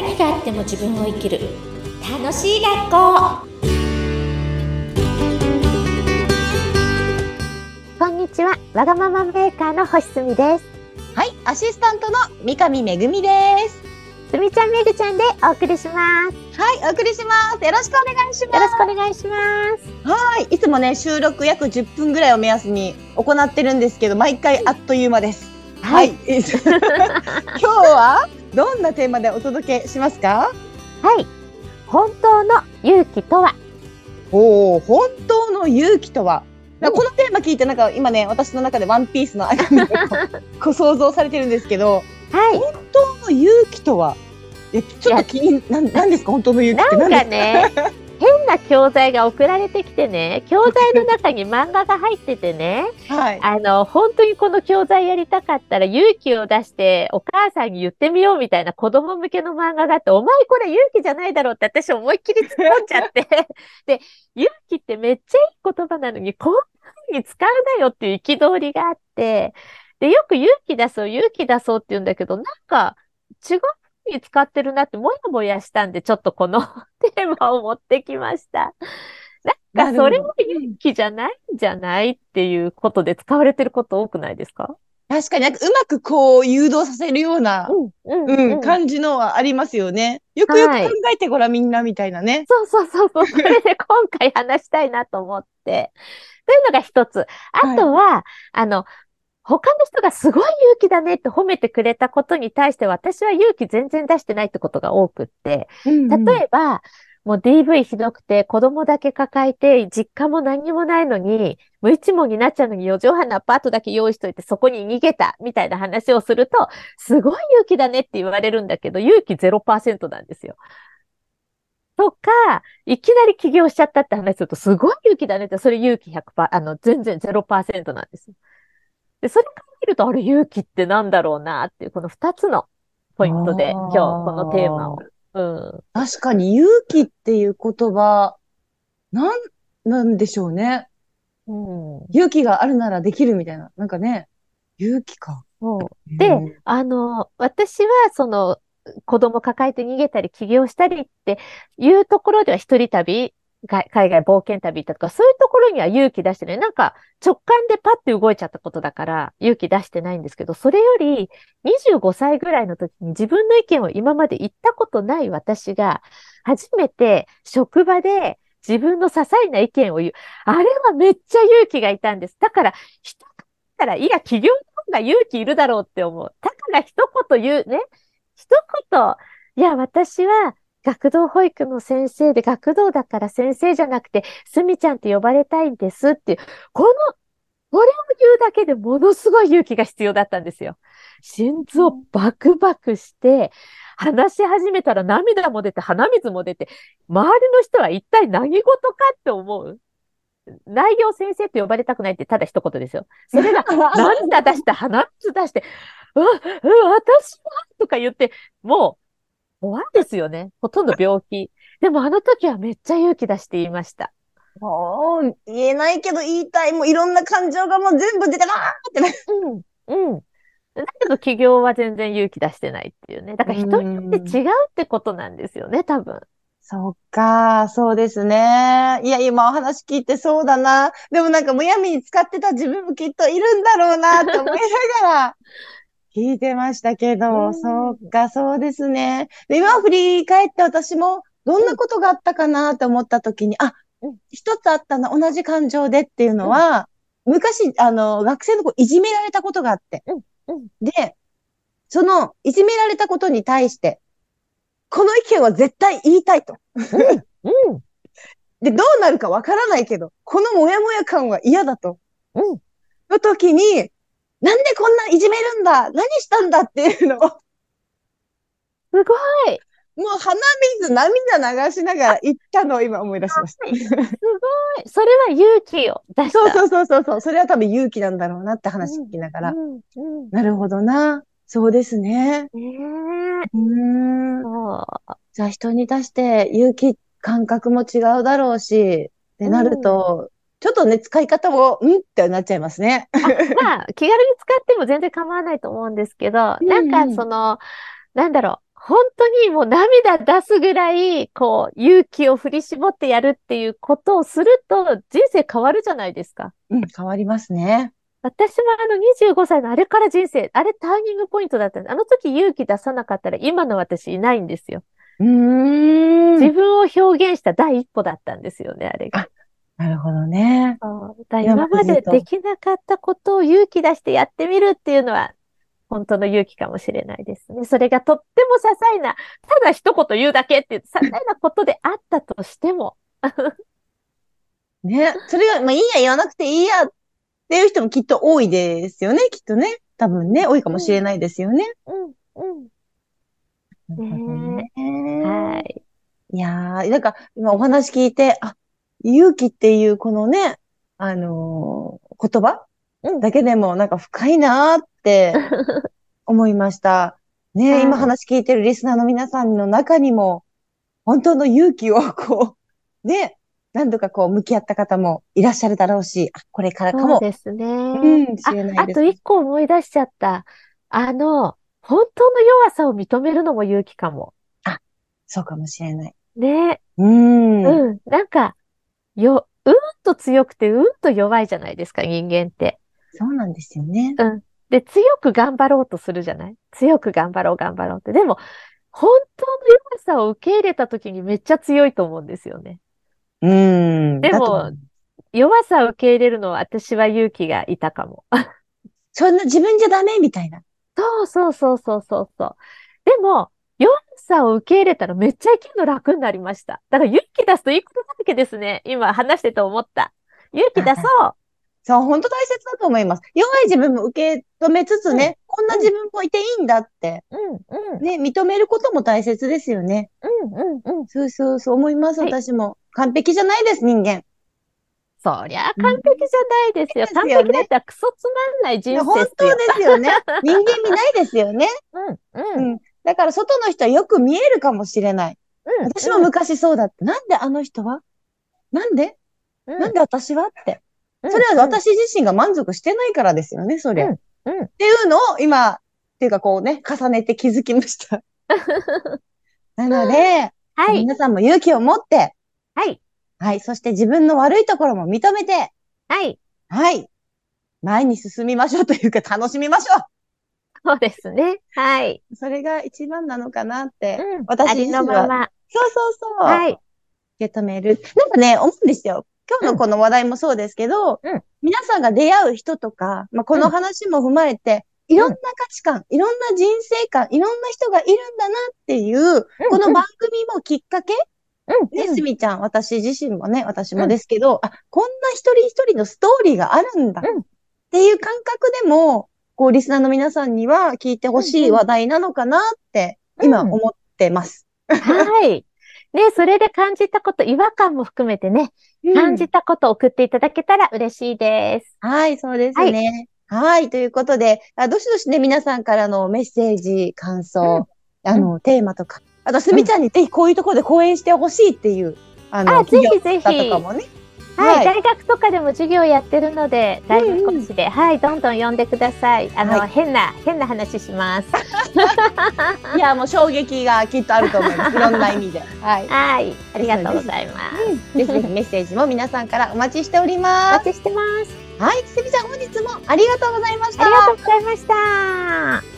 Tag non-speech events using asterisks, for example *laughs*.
何があっても自分を生きる楽しい学校こんにちはわがままメーカーの星澄ですはい、アシスタントの三上めぐみです。すみちゃんめぐちゃんでお送りしますはい、お送りします。よろしくお願いします。よろしくお願いしますはい、いつもね、収録約10分ぐらいを目安に行ってるんですけど、毎回あっという間です。はい。*laughs* 今日は？どんなテーマでお届けしますか？はい。本当の勇気とは？おお、本当の勇気とは？このテーマ聞いて、なんか今ね、私の中でワンピースのアニメを想像されてるんですけど、はい。本当の勇気とは？えちょっと気に、なんなんですか？本当の勇気ってなん何ですかね変な教材が送られてきてね教材の中に漫画が入っててね *laughs* はい。あの本当にこの教材やりたかったら勇気を出してお母さんに言ってみようみたいな子供向けの漫画があってお前これ勇気じゃないだろうって私思いっきり突っ込んじゃって *laughs* で勇気ってめっちゃいい言葉なのにこんな風に使うなよっていう憤りがあってでよく勇気出そう勇気出そうって言うんだけどなんか違う風に使ってるなってもやもやしたんでちょっとこの *laughs* テーマを持ってきました。なんかそれも勇気じゃないんじゃないっていうことで使われてること多くないですか？確かになんかうまくこう誘導させるような、うん、感じのはありますよね。よくよくはい考えてごらんみんなみたいなね。そうそうそうそう。*laughs* それで今回話したいなと思って。というのが一つ。あとは、あの、他の人がすごい勇気だねって褒めてくれたことに対して私は勇気全然出してないってことが多くって。例えば、もう DV ひどくて子供だけ抱えて実家も何にもないのに無一文になっちゃうのに4畳半のアパートだけ用意しといてそこに逃げたみたいな話をするとすごい勇気だねって言われるんだけど勇気0%なんですよ。とか、いきなり起業しちゃったって話するとすごい勇気だねってそれ勇気100%、あの全然0%なんですよ。で、それから見るとあれ勇気ってなんだろうなっていうこの2つのポイントで今日このテーマを。うん。確かに勇気っていう言葉、なん、なんでしょうね。うん。勇気があるならできるみたいな。なんかね、勇気か。そう。でうんあの、私はその子供抱えて逃げたり起業したりっていうところでは一人旅、が海外冒険旅行ったとか、そういうところには勇気出してない。なんか直感でパッて動いちゃったことだから勇気出してないんですけど、それより25歳ぐらいの時に自分の意見を今まで言ったことない私が初めて職場で自分の些細な意見を言う。あれはめっちゃ勇気がいたんです。だから人からいや、起業の方が勇気いるだろうって思う。だから一言言うね。一言、いや、私は学童保育の先生で、学童だから先生じゃなくて、すみちゃんって呼ばれたいんですっていう、この、これを言うだけでものすごい勇気が必要だったんですよ。心臓バクバクして、話し始めたら涙も出て、鼻水も出て、周りの人は一体何事かって思う内容先生って呼ばれたくないってただ一言ですよ。それが *laughs* 涙出して、鼻水出して、うわ、うわ、私は？とか言って、もう、怖いですよね。ほとんど病気。でもあの時はめっちゃ勇気出して言いました。もう言えないけど言いたい。もういろんな感情がもう全部出てわーってね。うん、うん。だけど起業は全然勇気出してないっていうね。だから人によって違うってことなんですよね、多分。そっか、そうですね。いや、今お話聞いてそうだな。でもなんかむやみに使ってた自分もきっといるんだろうなって思いながら聞いてましたけうど、んそうか、そうですね。で今振り返って私もどんなことがあったかなって思った時に、あうん、一つあったな、同じ感情でっていうのは、昔、あの、学生の子いじめられたことがあって。うんうんで、その、いじめられたことに対して、この意見は絶対言いたいと。うん、*laughs* で、どうなるかわからないけど、このモヤモヤ感は嫌だと。うん。の時に、なんでこんないじめるんだ？何したんだっていうのすごい。う鼻水、涙流しながら言ったのを今思い出しました。すごい。それは勇気を出した。そうそうそうそうそう。それは多分勇気なんだろうなって話聞きながら。うん、うん。なるほどな。そうですね。ねえ。うーう。じゃあ人に出して勇気感覚も違うだろうし、ってなると、ちょっとね、使い方も、んってなっちゃいますね。あまあ、*laughs* 気軽に使っても全然構わないと思うんですけど、うんなんかその、なんだろう、本当にもう涙出すぐらい、こう、勇気を振り絞ってやるっていうことをすると人生変わるじゃないですか。うん、変わりますね。私もあの25歳のあれから人生、あれターニングポイントだったんです。あの時勇気出さなかったら今の私いないんですよ。うーん。自分を表現した第一歩だったんですよね、あれが。なるほどね。だ今今までまできなかったことを勇気出してやってみるっていうのは、本当の勇気かもしれないですね。それがとっても些細な、ただ一言言うだけっていう、些細なことであったとしても、ね。それが、まあいいや、言わなくていいやっていう人もきっと多いですよね、きっとね。多分ね、多いかもしれないですよね。うん、うん。なるほどねはい。いやー、なんか、今お話聞いて、あ、勇気っていうこのね、あのー言葉？うんだけでもなんか深いなーって思いました。ね、はい今話聞いてるリスナーの皆さんの中にも、本当の勇気をこう、ね、何度かこう向き合った方もいらっしゃるだろうし、あ、これからかそうも、ですね。うん、しれなあ、いです。あと一個思い出しちゃった。あの、本当の弱さを認めるのも勇気かも。そうかもしれない。ね。うん。うん。なんか、よ、うんと強くてうんと弱いじゃないですか、人間って。そうなんですよね。で、強く頑張ろうとするじゃない？強く頑張ろう、頑張ろうって。でも、本当の弱さを受け入れた時にめっちゃ強いと思うんですよね。うん。でも弱さを受け入れるのは私は勇気がいたかも。そんな自分じゃダメみたいな。そうそうそうそうそうそう。でも、弱さを受け入れたらめっちゃ生きるの楽になりました。だから勇気出すといいことだらけですね。今話してて思った。勇気出そう。*laughs* そう、本当大切だと思います。弱い自分も受け止めつつね、こんな自分もいていいんだって、うん、うん、ね、認めることも大切ですよね。うん、うん、うん。そうそうそう思います、はい私も。完璧じゃないです、人間。そりゃ完璧じゃないですよ。ですよね完璧だったらクソつまんない人生本当っすよ。ですよね。*laughs* 人間味ないですよね。うん、ううん、ん。だから外の人はよく見えるかもしれない。うん。私も昔そうだった。なんであの人は？なんで？うん、なんで私は？って。うんそれは私自身が満足してないからですよね、そりゃ。うんっうん。ていうのを今、っていうかこうね、重ねて気づきました。*laughs* なので、はい、皆さんも勇気を持って、はい、はい、そして自分の悪いところも認めて、はい。はい、前に進みましょうというか楽しみましょそうですね。はい。うそれが一番なのかなって、うん。私自身はまま。そうそうそう、はい。受け止める。なんかね、思うんですよ。今日のこの話題もそうですけど、うん皆さんが出会う人とか、まあ、この話も踏まえて、いろんな価値観、いろんな人生観、いろんな人がいるんだなっていう、この番組もきっかけ、うん。ね、すみちゃん、私自身もね、私もですけど、あ、こんな一人一人のストーリーがあるんだうんっていう感覚でも、こう、リスナーの皆さんには聞いてほしい話題なのかなって、今うん思ってます。はい。ね、それで感じたこと、違和感も含めてね、感じたことを送っていただけたら嬉しいです。はい、そうですね。はい、ということであ、どしどしね、皆さんからのメッセージ、感想、あの、テーマとか、あと、すみちゃんにぜひこういうところで講演してほしいっていう、あの、あ、ぜひぜひ。だとかもね。はい、はい大学とかでも授業やってるので、大学講師で、はい、どんどん呼んでください。あの、はい変な、変な話します。*laughs* いや、もう衝撃がきっとあると思います。*laughs* いろんな意味で。はい。はい、ありがとうございます。ぜひぜひ *laughs* メッセージも皆さんからお待ちしておりおま待ちしてます。す。はい、すみちゃん本日もありがとうございました。ありがとうございました。